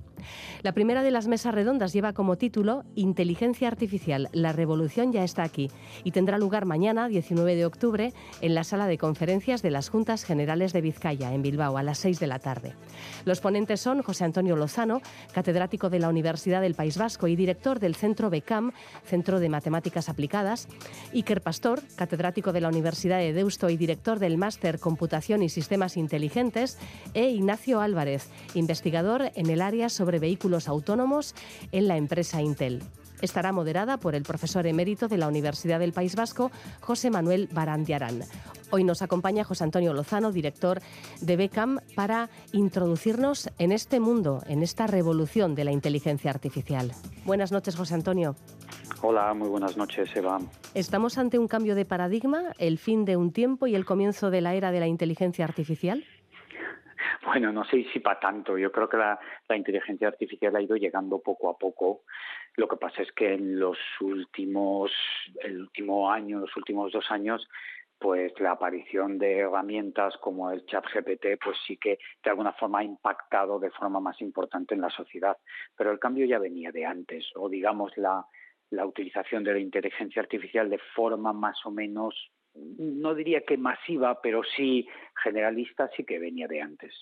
La primera de las mesas redondas lleva como como título Inteligencia Artificial, la revolución ya está aquí y tendrá lugar mañana, 19 de octubre, en la sala de conferencias de las Juntas Generales de Vizcaya, en Bilbao, a las 6 de la tarde. Los ponentes son José Antonio Lozano, catedrático de la Universidad del País Vasco y director del Centro BECAM, Centro de Matemáticas Aplicadas, Iker Pastor, catedrático de la Universidad de Deusto y director del Máster Computación y Sistemas Inteligentes, e Ignacio Álvarez, investigador en el área sobre vehículos autónomos en la empresa Intel. Estará moderada por el profesor emérito de la Universidad del País Vasco, José Manuel Barandiarán. Hoy nos acompaña José Antonio Lozano, director de BECAM, para introducirnos en este mundo, en esta revolución de la inteligencia artificial. Buenas noches, José Antonio. Hola, muy buenas noches, Eva. ¿Estamos ante un cambio de paradigma, el fin de un tiempo y el comienzo de la era de la inteligencia artificial? Bueno, no sé si para tanto. Yo creo que la, inteligencia artificial ha ido llegando poco a poco. Lo que pasa es que en los últimos, el último año, los últimos dos años, pues la aparición de herramientas como el chat GPT, pues sí que de alguna forma ha impactado de forma más importante en la sociedad. Pero el cambio ya venía de antes, o digamos la, la utilización de la inteligencia artificial de forma más o menos no diría que masiva, pero sí generalista, sí que venía de antes.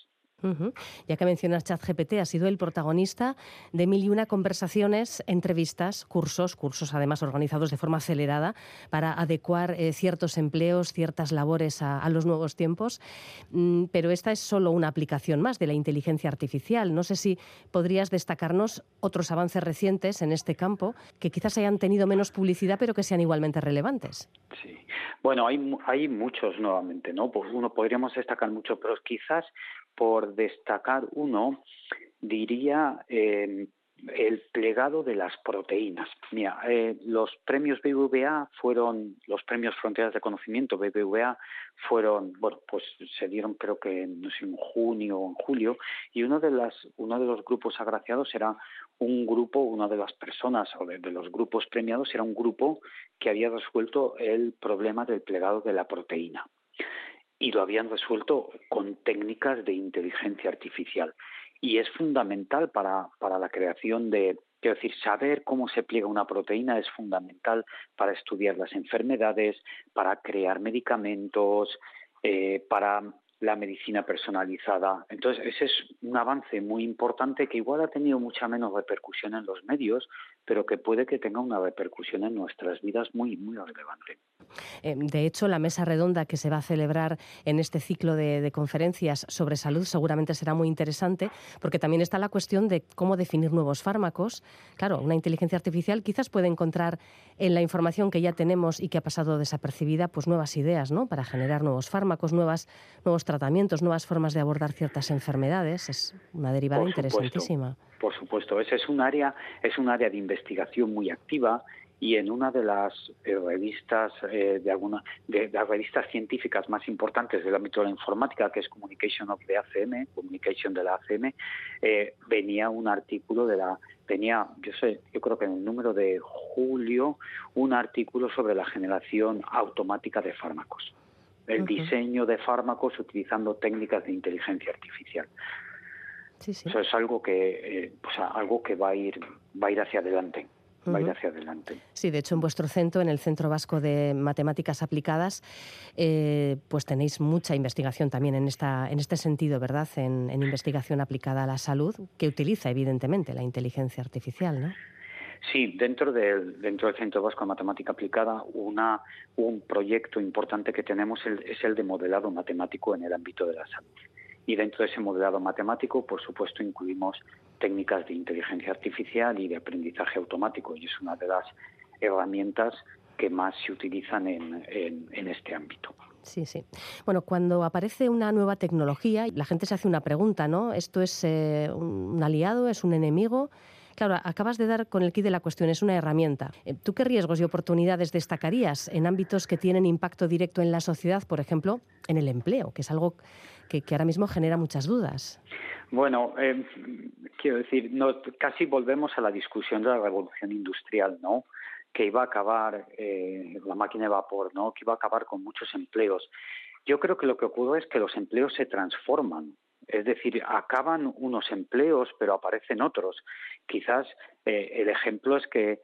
Ya que mencionas ChatGPT, ha sido el protagonista de mil y una conversaciones, entrevistas, cursos, cursos además organizados de forma acelerada para adecuar eh, ciertos empleos, ciertas labores a, los nuevos tiempos. Mm, pero esta es solo una aplicación más de la inteligencia artificial. No sé si podrías destacarnos otros avances recientes en este campo que quizás hayan tenido menos publicidad, pero que sean igualmente relevantes. Sí. Bueno, hay, hay muchos nuevamente, ¿no? Pues uno podríamos destacar mucho, pero quizás por destacar uno, diría eh, el plegado de las proteínas. Mira, eh, los premios BBVA fueron, los premios Fronteras de Conocimiento BBVA fueron, bueno, pues se dieron creo que no sé, en junio o en julio, y uno de las, uno de los grupos agraciados era un grupo, una de las personas o de los grupos premiados era un grupo que había resuelto el problema del plegado de la proteína y lo habían resuelto con técnicas de inteligencia artificial. Y es fundamental para, para la creación de, quiero decir, saber cómo se pliega una proteína es fundamental para estudiar las enfermedades, para crear medicamentos, eh, para la medicina personalizada. Entonces, ese es un avance muy importante que igual ha tenido mucha menos repercusión en los medios, pero que puede que tenga una repercusión en nuestras vidas muy, muy relevante. Eh, de hecho, la mesa redonda que se va a celebrar en este ciclo de, conferencias sobre salud seguramente será muy interesante, porque también está la cuestión de cómo definir nuevos fármacos. Claro, una inteligencia artificial quizás puede encontrar en la información que ya tenemos y que ha pasado desapercibida, pues nuevas ideas, ¿no? Para generar nuevos fármacos, nuevas, nuevos tratamientos, nuevas formas de abordar ciertas enfermedades. Es una derivada interesantísima. Por supuesto, ese es un área, es un área de investigación muy activa y en una de las eh, revistas eh, de alguna de, las revistas científicas más importantes del ámbito de la informática que es Communication of the ACM Communication de la ACM eh, venía un artículo de la tenía yo sé yo creo que en el número de julio un artículo sobre la generación automática de fármacos. El diseño de fármacos utilizando técnicas de inteligencia artificial eso es algo que, pues, algo que va a ir, va a ir hacia adelante. Va a ir hacia adelante. Sí, de hecho en vuestro centro, en el Centro Vasco de Matemáticas Aplicadas, eh, pues tenéis mucha investigación también en, esta, en este sentido, ¿verdad? En, investigación aplicada a la salud, que utiliza evidentemente la inteligencia artificial, ¿no? Sí, dentro del, dentro del Centro Vasco de Matemática Aplicada, una, un proyecto importante que tenemos es el de modelado matemático en el ámbito de la salud y dentro de ese modelado matemático, por supuesto, incluimos técnicas de inteligencia artificial y de aprendizaje automático y es una de las herramientas que más se utilizan en, este ámbito. Sí, sí. Bueno, cuando aparece una nueva tecnología, la gente se hace una pregunta, ¿no? ¿Esto es eh, un aliado, es un enemigo? Claro, acabas de dar con el kit de la cuestión, es una herramienta. Eh, ¿Tú qué riesgos y oportunidades destacarías en ámbitos que tienen impacto directo en la sociedad, por ejemplo, en el empleo, que es algo que, ahora mismo genera muchas dudas. Bueno, eh, quiero decir, casi volvemos a la discusión de la revolución industrial, ¿no? Que iba a acabar eh, la máquina de vapor, ¿no? Que iba a acabar con muchos empleos. Yo creo que lo que ocurre es que los empleos se transforman. Es decir, acaban unos empleos, pero aparecen otros. Quizás eh, el ejemplo es que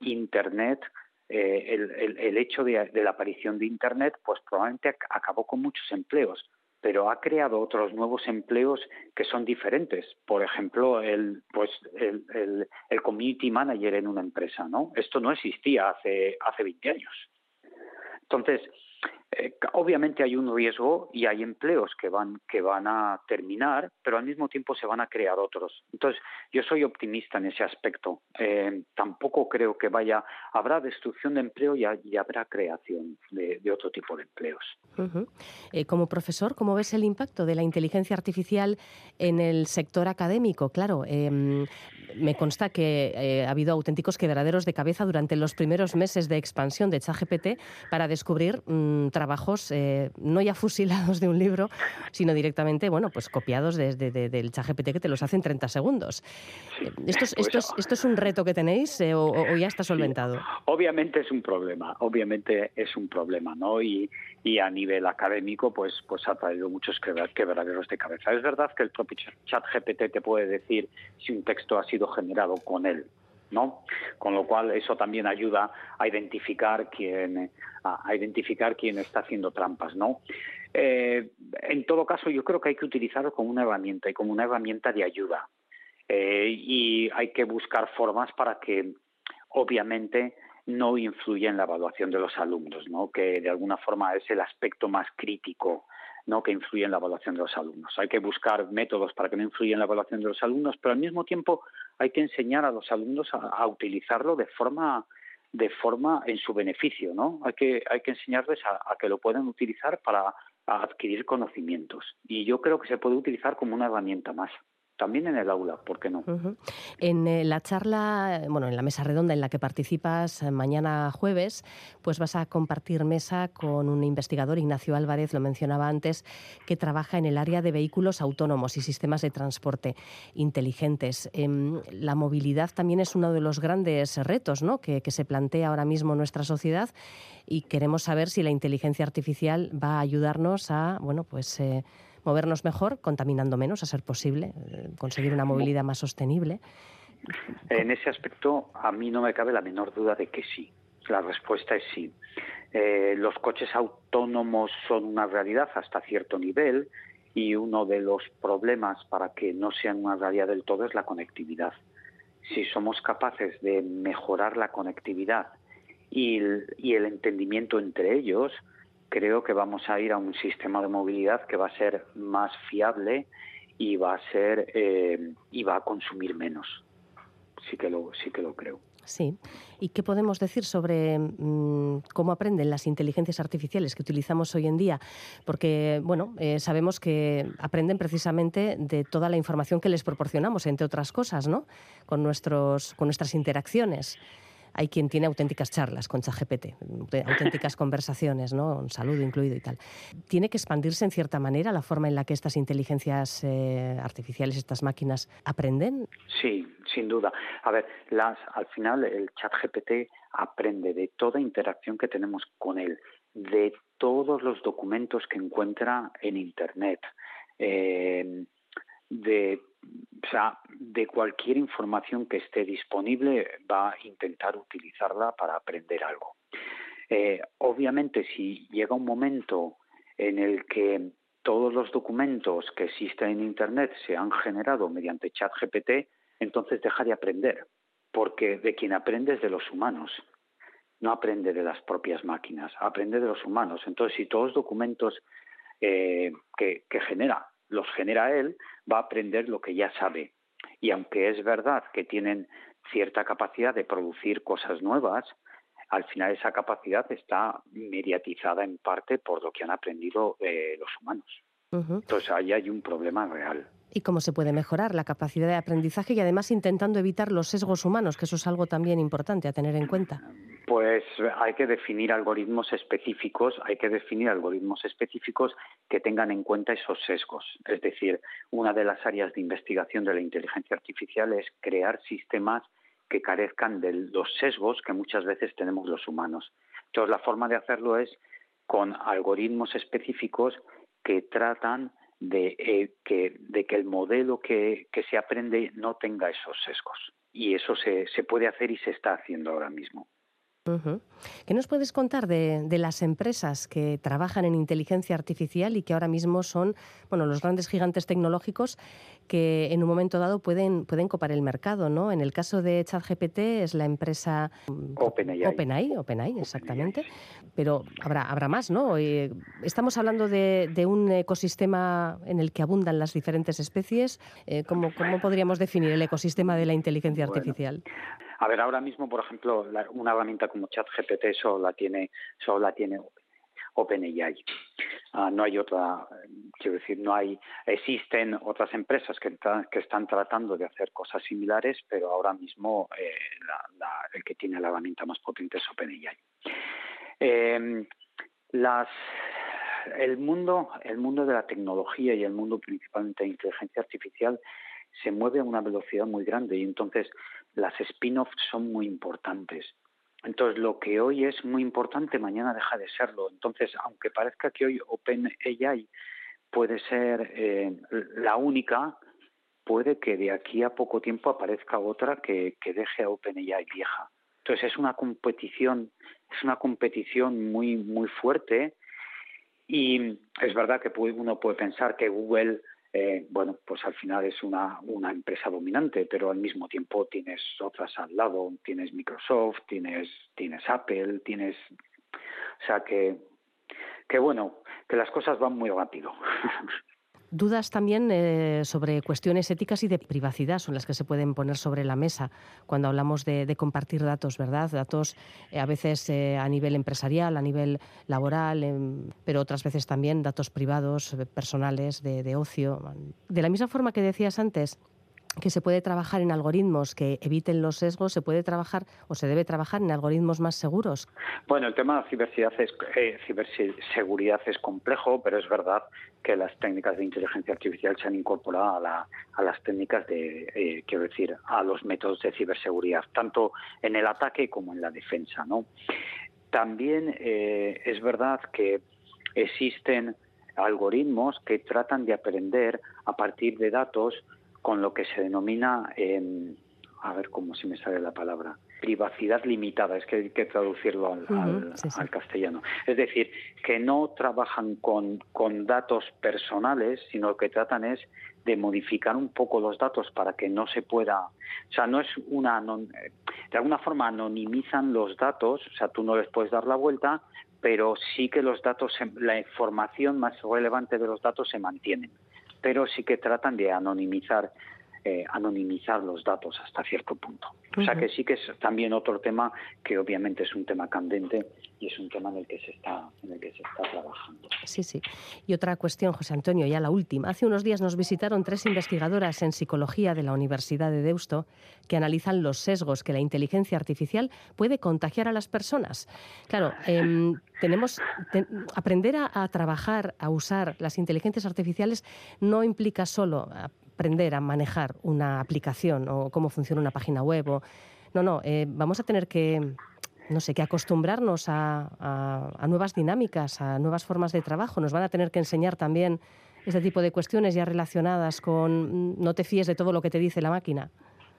Internet el, el, hecho de, de, la aparición de Internet, pues probablemente acabó con muchos empleos pero ha creado otros nuevos empleos que son diferentes. Por ejemplo, el, pues, el, el, community manager en una empresa, ¿no? Esto no existía hace, hace 20 años. Entonces, eh, obviamente hay un riesgo y hay empleos que van, que van a terminar, pero al mismo tiempo se van a crear otros. Entonces, yo soy optimista en ese aspecto. Eh, tampoco creo que vaya, habrá destrucción de empleo y, habrá creación de, otro tipo de empleos. Eh, como profesor, ¿cómo ves el impacto de la inteligencia artificial en el sector académico? Claro, em, me consta que ha habido auténticos quebraderos de cabeza durante los primeros meses de expansión de ChatGPT para descubrir mm, trabajos eh, no ya fusilados de un libro, sino directamente, bueno, pues copiados desde del ChatGPT que te los hace en 30 segundos. ¿Esto, es, esto, es, ¿Esto es un reto que tenéis eh, o, ya está solventado? Obviamente es un problema, obviamente es un problema, ¿no? Y, y a nivel académico, pues, pues ha traído muchos quebraderos de cabeza. Es verdad que el propio ChatGPT te puede decir si un texto ha sido generado con él, ¿no? Con lo cual eso también ayuda a identificar quién a, identificar quién está haciendo trampas, ¿no? Eh, en todo caso, yo creo que hay que utilizarlo como una herramienta y como una herramienta de ayuda. Eh, y hay que buscar formas para que, obviamente, no influya en la evaluación de los alumnos, ¿no? que de alguna forma es el aspecto más crítico ¿no? que influye en la evaluación de los alumnos. Hay que buscar métodos para que no influya en la evaluación de los alumnos, pero al mismo tiempo hay que enseñar a los alumnos a, utilizarlo de forma de forma en su beneficio, ¿no? Hay que hay que enseñarles a, que lo puedan utilizar para adquirir conocimientos y yo creo que se puede utilizar como una herramienta más también en el aula, ¿por qué no? En eh, la charla, bueno, en la mesa redonda en la que participas eh, mañana jueves, pues vas a compartir mesa con un investigador, Ignacio Álvarez, lo mencionaba antes, que trabaja en el área de vehículos autónomos y sistemas de transporte inteligentes. Em, la movilidad también es uno de los grandes retos ¿no? que, se plantea ahora mismo nuestra sociedad y queremos saber si la inteligencia artificial va a ayudarnos a, bueno, pues... Eh, movernos mejor, contaminando menos, a ser posible, eh, conseguir una movilidad más sostenible. En ese aspecto, a mí no me cabe la menor duda de que sí. La respuesta es sí. Eh, los coches autónomos son una realidad hasta cierto nivel y uno de los problemas para que no sean una realidad del todo es la conectividad. Si somos capaces de mejorar la conectividad y el entendimiento entre ellos, creo que vamos a ir a un sistema de movilidad que va a ser más fiable y va a ser eh, y va a consumir menos. Sí que lo sí que lo creo. Sí. ¿Y qué podemos decir sobre mm, cómo aprenden las inteligencias artificiales que utilizamos hoy en día? Porque, bueno, eh, sabemos que aprenden precisamente de toda la información que les proporcionamos, entre otras cosas, ¿no? Con, nuestros, con nuestras interacciones hay quien tiene auténticas charlas con ChatGPT, auténticas conversaciones, ¿no? Un saludo incluido y tal. ¿Tiene que expandirse en cierta manera la forma en la que estas inteligencias eh, artificiales, estas máquinas, aprenden? Sí, sin duda. A ver, las, al final el ChatGPT aprende de toda interacción que tenemos con él, de todos los documentos que encuentra en Internet. Eh, de o sea, de cualquier información que esté disponible va a intentar utilizarla para aprender algo. Eh, obviamente, si llega un momento en el que todos los documentos que existen en Internet se han generado mediante ChatGPT, entonces deja de aprender, porque de quien aprende es de los humanos, no aprende de las propias máquinas, aprende de los humanos. Entonces, si todos los documentos eh, que genera los genera él, va a aprender lo que ya sabe. Y aunque es verdad que tienen cierta capacidad de producir cosas nuevas, al final esa capacidad está mediatizada en parte por lo que han aprendido eh, los humanos. Entonces ahí hay un problema real y cómo se puede mejorar la capacidad de aprendizaje y además intentando evitar los sesgos humanos, que eso es algo también importante a tener en cuenta. Pues hay que definir algoritmos específicos, hay que definir algoritmos específicos que tengan en cuenta esos sesgos. Es decir, una de las áreas de investigación de la inteligencia artificial es crear sistemas que carezcan de los sesgos que muchas veces tenemos los humanos. Entonces, la forma de hacerlo es con algoritmos específicos que tratan de, eh, que, de que el modelo que, que, se aprende no tenga esos sesgos. Y eso se, se puede hacer y se está haciendo ahora mismo. ¿Qué nos puedes contar de, las empresas que trabajan en inteligencia artificial y que ahora mismo son bueno, los grandes gigantes tecnológicos que en un momento dado pueden, pueden copar el mercado? ¿no? En el caso de ChatGPT es la empresa mm, OpenAI. OpenAI, OpenAI exactamente. Pero habrá, habrá más, ¿no? Eh, estamos hablando de, un ecosistema en el que abundan las diferentes especies. Eh, ¿cómo, ¿Cómo podríamos definir el ecosistema de la inteligencia artificial? A ver, ahora mismo, por ejemplo, una herramienta como ChatGPT solo la tiene, solo la tiene OpenAI. Ah, no hay otra, quiero decir, no hay, existen otras empresas que, están tratando de hacer cosas similares, pero ahora mismo eh, el que tiene la herramienta más potente es OpenAI. Em, el mundo, el mundo de la tecnología y el mundo principalmente de inteligencia artificial se mueve a una velocidad muy grande y entonces las spin-offs son muy importantes. Entonces, lo que hoy es muy importante, mañana deja de serlo. Entonces, aunque parezca que hoy OpenAI puede ser eh, la única, puede que de aquí a poco tiempo aparezca otra que, deje a OpenAI vieja. Entonces es una competición, es una competición muy muy fuerte y es verdad que uno puede pensar que Google eh, bueno, pues al final es una, una empresa dominante, pero al mismo tiempo tienes otras al lado, tienes Microsoft, tienes, tienes Apple, tienes... O sea que, que bueno, que las cosas van muy rápido. Dudas también eh, sobre cuestiones éticas y de privacidad son las que se pueden poner sobre la mesa cuando hablamos de, compartir datos, ¿verdad? Datos eh, a veces eh, a nivel empresarial, a nivel laboral, em, pero otras veces también datos privados, personales, de ocio. De la misma forma que decías antes, que se puede trabajar en algoritmos que eviten los sesgos, se puede trabajar o se debe trabajar en algoritmos más seguros. Bueno, el tema de es, eh, ciberseguridad es complejo, pero es verdad que las técnicas de inteligencia artificial se han incorporado a, las técnicas de, eh, quiero decir, a los métodos de ciberseguridad, tanto en el ataque como en la defensa. También eh, es verdad que existen algoritmos que tratan de aprender a partir de datos con lo que se denomina, a ver cómo se me sale la palabra, privacidad limitada, es que hay que traducirlo al, castellano. Es decir, que no trabajan con, con, datos personales, sino que tratan es de modificar un poco los datos para que no se pueda, o sea, no es una, de alguna forma anonimizan los datos, o sea, tú no les puedes dar la vuelta, pero sí que los datos, la información más relevante de los datos se mantienen pero sí que tratan de anonimizar eh, anonimizar los datos hasta cierto punto. O sea que sí que es también otro tema que obviamente es un tema candente y es un tema en el que se está en el que se está trabajando. Sí, sí. Y otra cuestión, José Antonio, ya la última. Hace unos días nos visitaron tres investigadoras en psicología de la Universidad de Deusto que analizan los sesgos que la inteligencia artificial puede contagiar a las personas. Claro, em, tenemos aprender a trabajar, a usar las inteligencias artificiales no implica solo aprender a manejar una aplicación o cómo funciona una página web. O... No, no, eh, vamos a tener que, no sé, que acostumbrarnos a, a, nuevas dinámicas, a nuevas formas de trabajo. Nos van a tener que enseñar también este tipo de cuestiones ya relacionadas con mm, no te fíes de todo lo que te dice la máquina.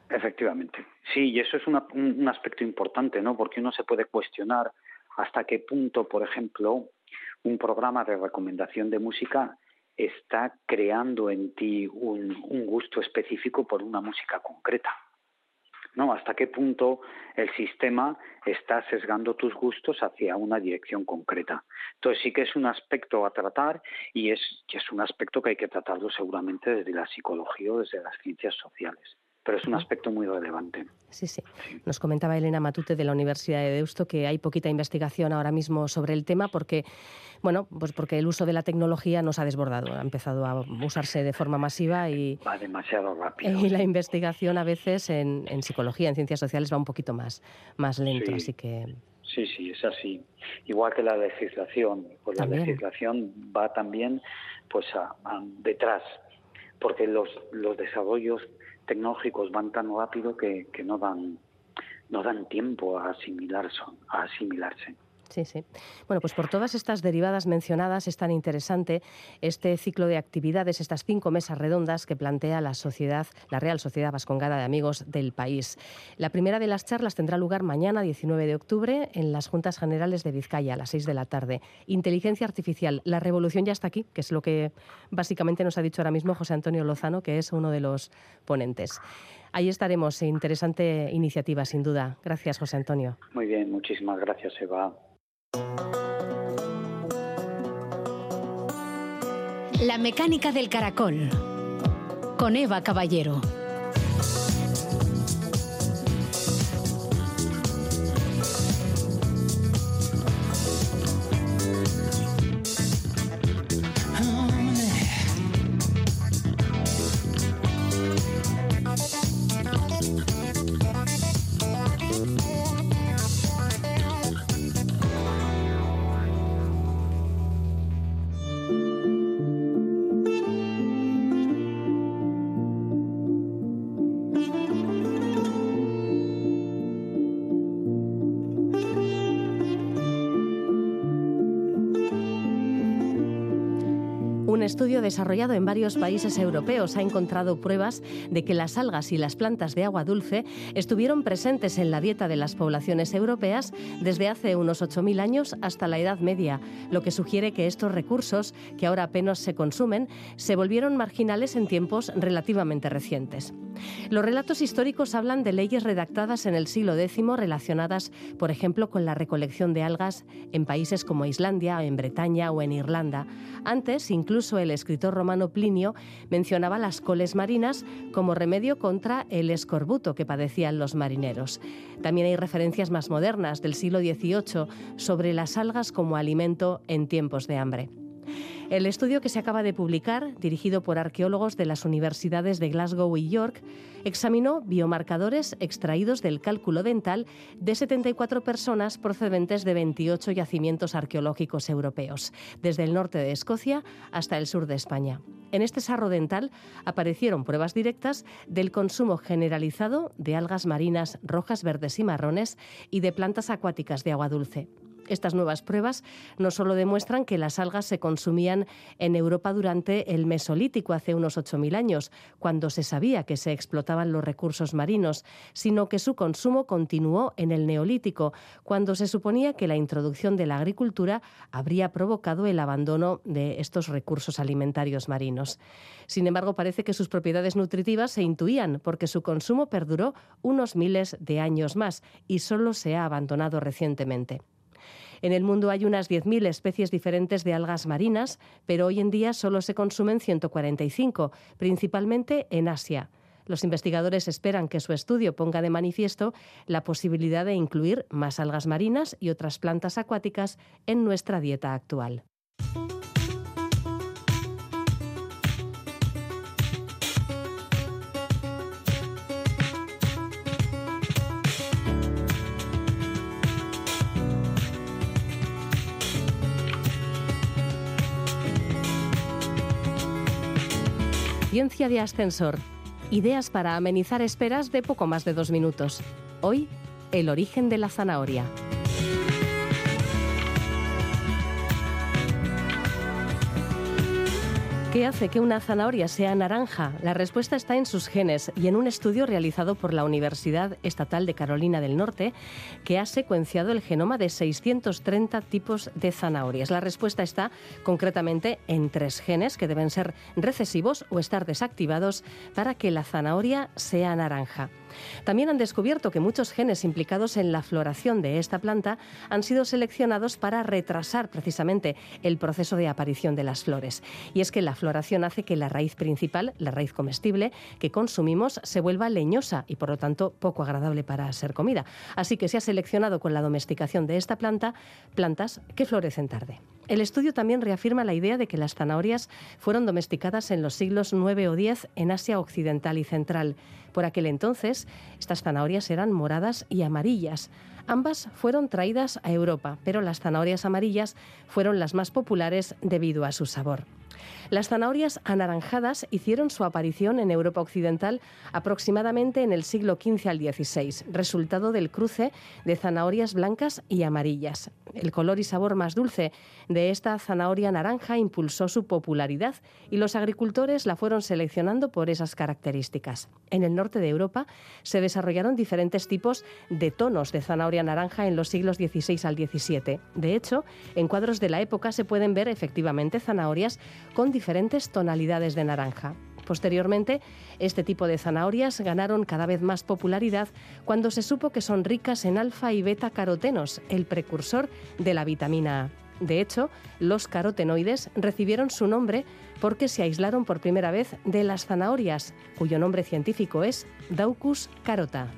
Efectivamente. Sí, y eso es un aspecto importante, ¿no? Porque uno se puede cuestionar hasta qué punto, por ejemplo, un programa de recomendación de música está creando en ti un, gusto específico por una música concreta. ¿no? ¿Hasta qué punto el sistema está sesgando tus gustos hacia una dirección concreta? Entonces sí que es un aspecto a tratar y es, es un aspecto que hay que tratarlo seguramente desde la psicología o desde las ciencias sociales pero es un aspecto muy relevante. Sí, sí, Nos comentaba Elena Matute de la Universidad de Deusto que hay poquita investigación ahora mismo sobre el tema porque, bueno, pues porque el uso de la tecnología nos ha desbordado, ha empezado a usarse de forma masiva y va demasiado rápido. Y la investigación a veces en, psicología, en ciencias sociales va un poquito más, más lento, así que Sí, sí, es así. Igual que la legislación, pues la legislación va también pues detrás, porque los, los desarrollos tecnológicos van tan rápido que, que no dan no dan tiempo a asimilarse, a asimilarse. Sí, sí. Bueno, pues por todas estas derivadas mencionadas es tan interesante este ciclo de actividades, estas cinco mesas redondas que plantea la sociedad, la Real Sociedad Vascongada de Amigos del país. La primera de las charlas tendrá lugar mañana, 19 de octubre, en las Juntas Generales de Vizcaya, a las 6 de la tarde. Inteligencia artificial, la revolución ya está aquí, que es lo que básicamente nos ha dicho ahora mismo José Antonio Lozano, que es uno de los ponentes. Ahí estaremos. Interesante iniciativa, sin duda. Gracias, José Antonio. Muy bien, muchísimas gracias, Eva. La mecánica del caracol. Con Eva Caballero. Estudio desarrollado en varios países europeos ha encontrado pruebas de que las algas y las plantas de agua dulce estuvieron presentes en la dieta de las poblaciones europeas desde hace unos 8.000 años hasta la Edad Media, lo que sugiere que estos recursos, que ahora apenas se consumen, se volvieron marginales en tiempos relativamente recientes. Los relatos históricos hablan de leyes redactadas en el siglo X relacionadas, por ejemplo, con la recolección de algas en países como Islandia, en Bretaña o en Irlanda. Antes, incluso el escritor romano Plinio mencionaba las coles marinas como remedio contra el escorbuto que padecían los marineros. También hay referencias más modernas del siglo XVIII sobre las algas como alimento en tiempos de hambre. El estudio que se acaba de publicar, dirigido por arqueólogos de las universidades de Glasgow y York, examinó biomarcadores extraídos del cálculo dental de 74 personas procedentes de 28 yacimientos arqueológicos europeos, desde el norte de Escocia hasta el sur de España. En este sarro dental aparecieron pruebas directas del consumo generalizado de algas marinas rojas, verdes y marrones y de plantas acuáticas de agua dulce. Estas nuevas pruebas no solo demuestran que las algas se consumían en Europa durante el Mesolítico, hace unos 8.000 años, cuando se sabía que se explotaban los recursos marinos, sino que su consumo continuó en el Neolítico, cuando se suponía que la introducción de la agricultura habría provocado el abandono de estos recursos alimentarios marinos. Sin embargo, parece que sus propiedades nutritivas se intuían porque su consumo perduró unos miles de años más y solo se ha abandonado recientemente. En el mundo hay unas 10.000 especies diferentes de algas marinas, pero hoy en día solo se consumen 145, principalmente en Asia. Los investigadores esperan que su estudio ponga de manifiesto la posibilidad de incluir más algas marinas y otras plantas acuáticas en nuestra dieta actual. Ciencia de ascensor. Ideas para amenizar esperas de poco más de dos minutos. Hoy, el origen de la zanahoria. ¿Qué hace que una zanahoria sea naranja? La respuesta está en sus genes y en un estudio realizado por la Universidad Estatal de Carolina del Norte que ha secuenciado el genoma de 630 tipos de zanahorias. La respuesta está concretamente en tres genes que deben ser recesivos o estar desactivados para que la zanahoria sea naranja. También han descubierto que muchos genes implicados en la floración de esta planta han sido seleccionados para retrasar precisamente el proceso de aparición de las flores. Y es que la floración hace que la raíz principal, la raíz comestible que consumimos, se vuelva leñosa y por lo tanto poco agradable para ser comida. Así que se ha seleccionado con la domesticación de esta planta plantas que florecen tarde. El estudio también reafirma la idea de que las zanahorias fueron domesticadas en los siglos IX o X en Asia Occidental y Central. Por aquel entonces, estas zanahorias eran moradas y amarillas. Ambas fueron traídas a Europa, pero las zanahorias amarillas fueron las más populares debido a su sabor. Las zanahorias anaranjadas hicieron su aparición en Europa Occidental aproximadamente en el siglo XV al XVI, resultado del cruce de zanahorias blancas y amarillas. El color y sabor más dulce de esta zanahoria naranja impulsó su popularidad y los agricultores la fueron seleccionando por esas características. En el norte de Europa se desarrollaron diferentes tipos de tonos de zanahoria naranja en los siglos XVI al XVII. De hecho, en cuadros de la época se pueden ver efectivamente zanahorias con diferentes tonalidades de naranja. Posteriormente, este tipo de zanahorias ganaron cada vez más popularidad cuando se supo que son ricas en alfa y beta carotenos, el precursor de la vitamina A. De hecho, los carotenoides recibieron su nombre porque se aislaron por primera vez de las zanahorias, cuyo nombre científico es Daucus carota.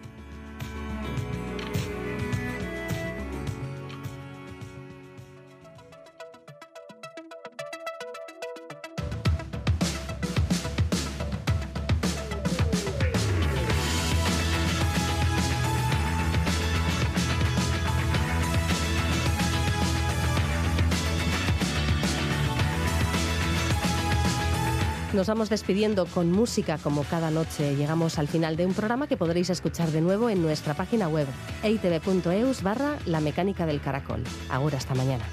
Nos vamos despidiendo con música como cada noche. Llegamos al final de un programa que podréis escuchar de nuevo en nuestra página web eitv.eus barra La Mecánica del Caracol. Ahora hasta mañana.